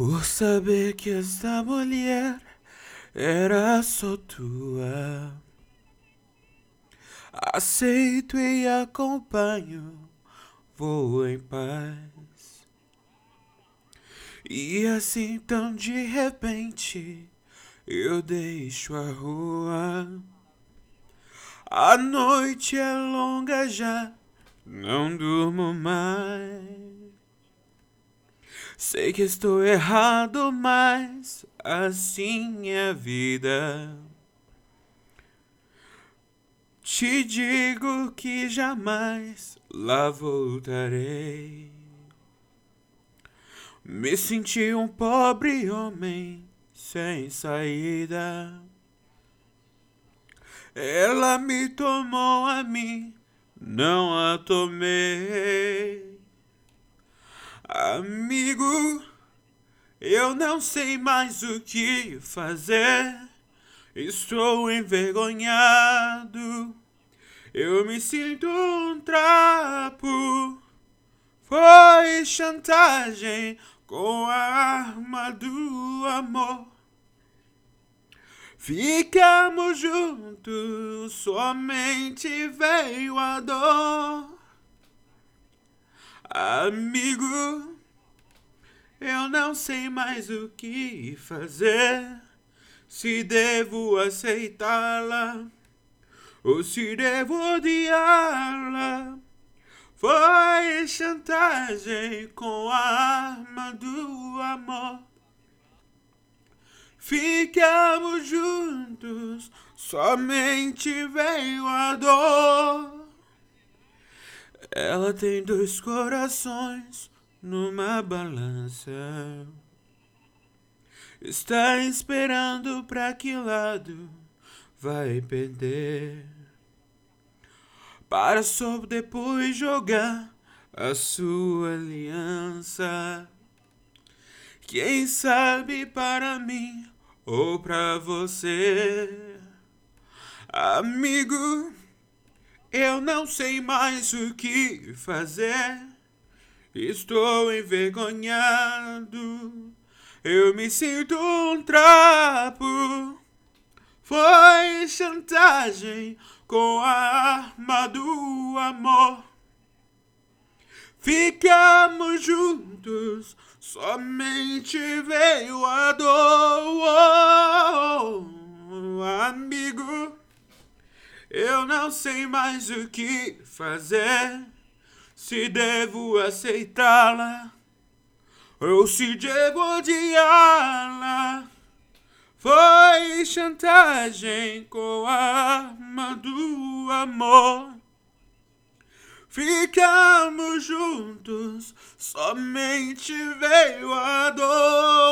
Por saber que esta mulher era só tua. Aceito e acompanho, vou em paz. E assim tão de repente eu deixo a rua. A noite é longa já, não durmo mais. Sei que estou errado, mas assim é a vida. Te digo que jamais lá voltarei. Me senti um pobre homem sem saída. Ela me tomou a mim, não a tomei. Amigo, eu não sei mais o que fazer. Estou envergonhado. Eu me sinto um trapo. Foi chantagem com a arma do amor. Ficamos juntos, somente veio a dor. Amigo, eu não sei mais o que fazer. Se devo aceitá-la ou se devo odiá-la. Foi chantagem com a arma do amor. Ficamos juntos, somente veio a dor. Ela tem dois corações numa balança. Está esperando para que lado vai perder. Para só depois jogar a sua aliança. Quem sabe para mim ou para você, amigo. Eu não sei mais o que fazer. Estou envergonhado. Eu me sinto um trapo. Foi chantagem com a arma do amor. Ficamos juntos, somente veio a dor, Eu não sei mais o que fazer. Se devo aceitá-la ou se devo odiá-la. Foi chantagem com a arma do amor. Ficamos juntos, somente veio a dor.